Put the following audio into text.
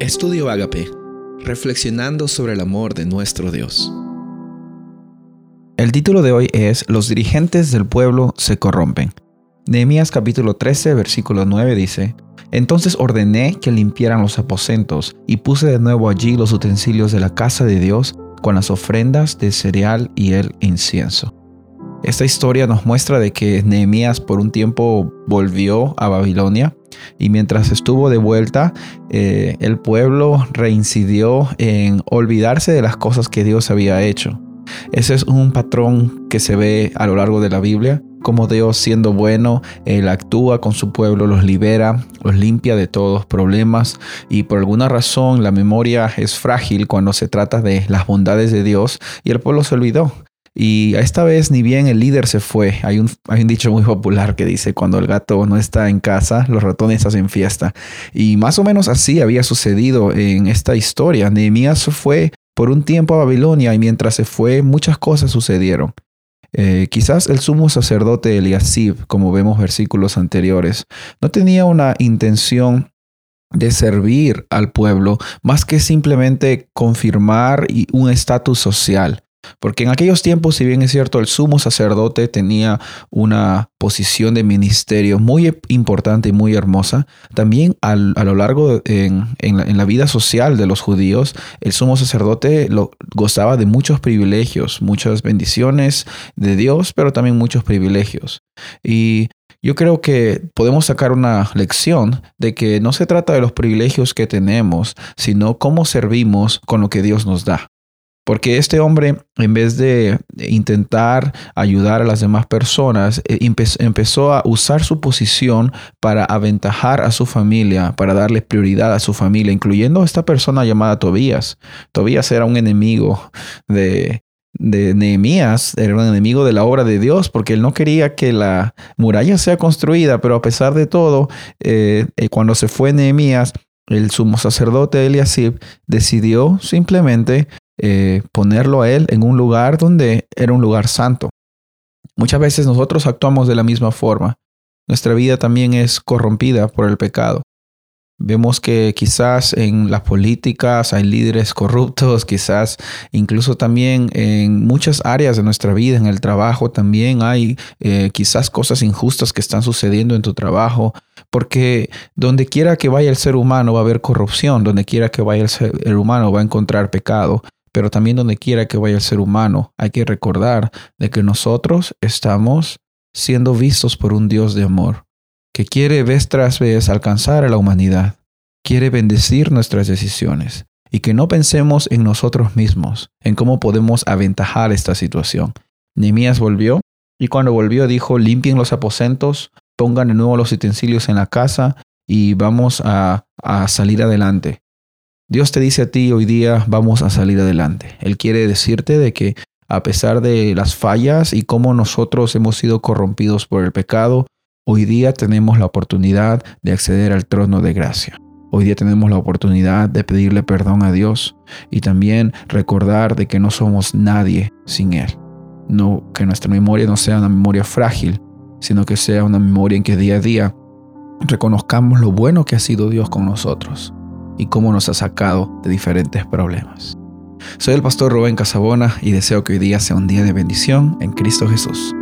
Estudio Agape, reflexionando sobre el amor de nuestro Dios. El título de hoy es Los dirigentes del pueblo se corrompen. Nehemías capítulo 13, versículo 9 dice, Entonces ordené que limpiaran los aposentos y puse de nuevo allí los utensilios de la casa de Dios con las ofrendas de cereal y el incienso. Esta historia nos muestra de que Nehemías por un tiempo volvió a Babilonia y mientras estuvo de vuelta, eh, el pueblo reincidió en olvidarse de las cosas que Dios había hecho. Ese es un patrón que se ve a lo largo de la Biblia, como Dios siendo bueno, Él actúa con su pueblo, los libera, los limpia de todos problemas y por alguna razón la memoria es frágil cuando se trata de las bondades de Dios y el pueblo se olvidó. Y esta vez ni bien el líder se fue. Hay un, hay un dicho muy popular que dice, cuando el gato no está en casa, los ratones hacen fiesta. Y más o menos así había sucedido en esta historia. Nehemías fue por un tiempo a Babilonia y mientras se fue muchas cosas sucedieron. Eh, quizás el sumo sacerdote Eliasib, como vemos versículos anteriores, no tenía una intención de servir al pueblo más que simplemente confirmar un estatus social. Porque en aquellos tiempos, si bien es cierto, el sumo sacerdote tenía una posición de ministerio muy importante y muy hermosa, también a lo largo en, la, vida social de los judíos, el sumo sacerdote gozaba de muchos privilegios, muchas bendiciones de Dios, pero también muchos privilegios. Y yo creo que podemos sacar una lección de que no se trata de los privilegios que tenemos, sino cómo servimos con lo que Dios nos da. Porque este hombre, en vez de intentar ayudar a las demás personas, eh, empezó a usar su posición para aventajar a su familia, para darle prioridad a su familia, incluyendo a esta persona llamada Tobías. Tobías era un enemigo de, de Nehemías, era un enemigo de la obra de Dios, porque él no quería que la muralla sea construida, pero a pesar de todo, eh, eh, cuando se fue Nehemías, el sumo sacerdote Eliasib decidió simplemente eh, ponerlo a Él en un lugar donde era un lugar santo. Muchas veces nosotros actuamos de la misma forma. Nuestra vida también es corrompida por el pecado. Vemos que quizás en las políticas hay líderes corruptos, quizás incluso también en muchas áreas de nuestra vida, en el trabajo también hay eh, quizás cosas injustas que están sucediendo en tu trabajo, porque donde quiera que vaya el ser humano va a haber corrupción, donde quiera que vaya el ser humano va a encontrar pecado. Pero también donde quiera que vaya el ser humano, hay que recordar de que nosotros estamos siendo vistos por un Dios de amor, que quiere vez tras vez alcanzar a la humanidad, quiere bendecir nuestras decisiones y que no pensemos en nosotros mismos, en cómo podemos aventajar esta situación. Nehemías volvió y cuando volvió dijo, limpien los aposentos, pongan de nuevo los utensilios en la casa y vamos a, a salir adelante. Dios te dice a ti hoy día vamos a salir adelante. Él quiere decirte de que a pesar de las fallas y cómo nosotros hemos sido corrompidos por el pecado, hoy día tenemos la oportunidad de acceder al trono de gracia. Hoy día tenemos la oportunidad de pedirle perdón a Dios y también recordar de que no somos nadie sin Él. No, que nuestra memoria no sea una memoria frágil, sino que sea una memoria en que día a día reconozcamos lo bueno que ha sido Dios con nosotros y cómo nos ha sacado de diferentes problemas. Soy el pastor Rubén Casabona y deseo que hoy día sea un día de bendición en Cristo Jesús.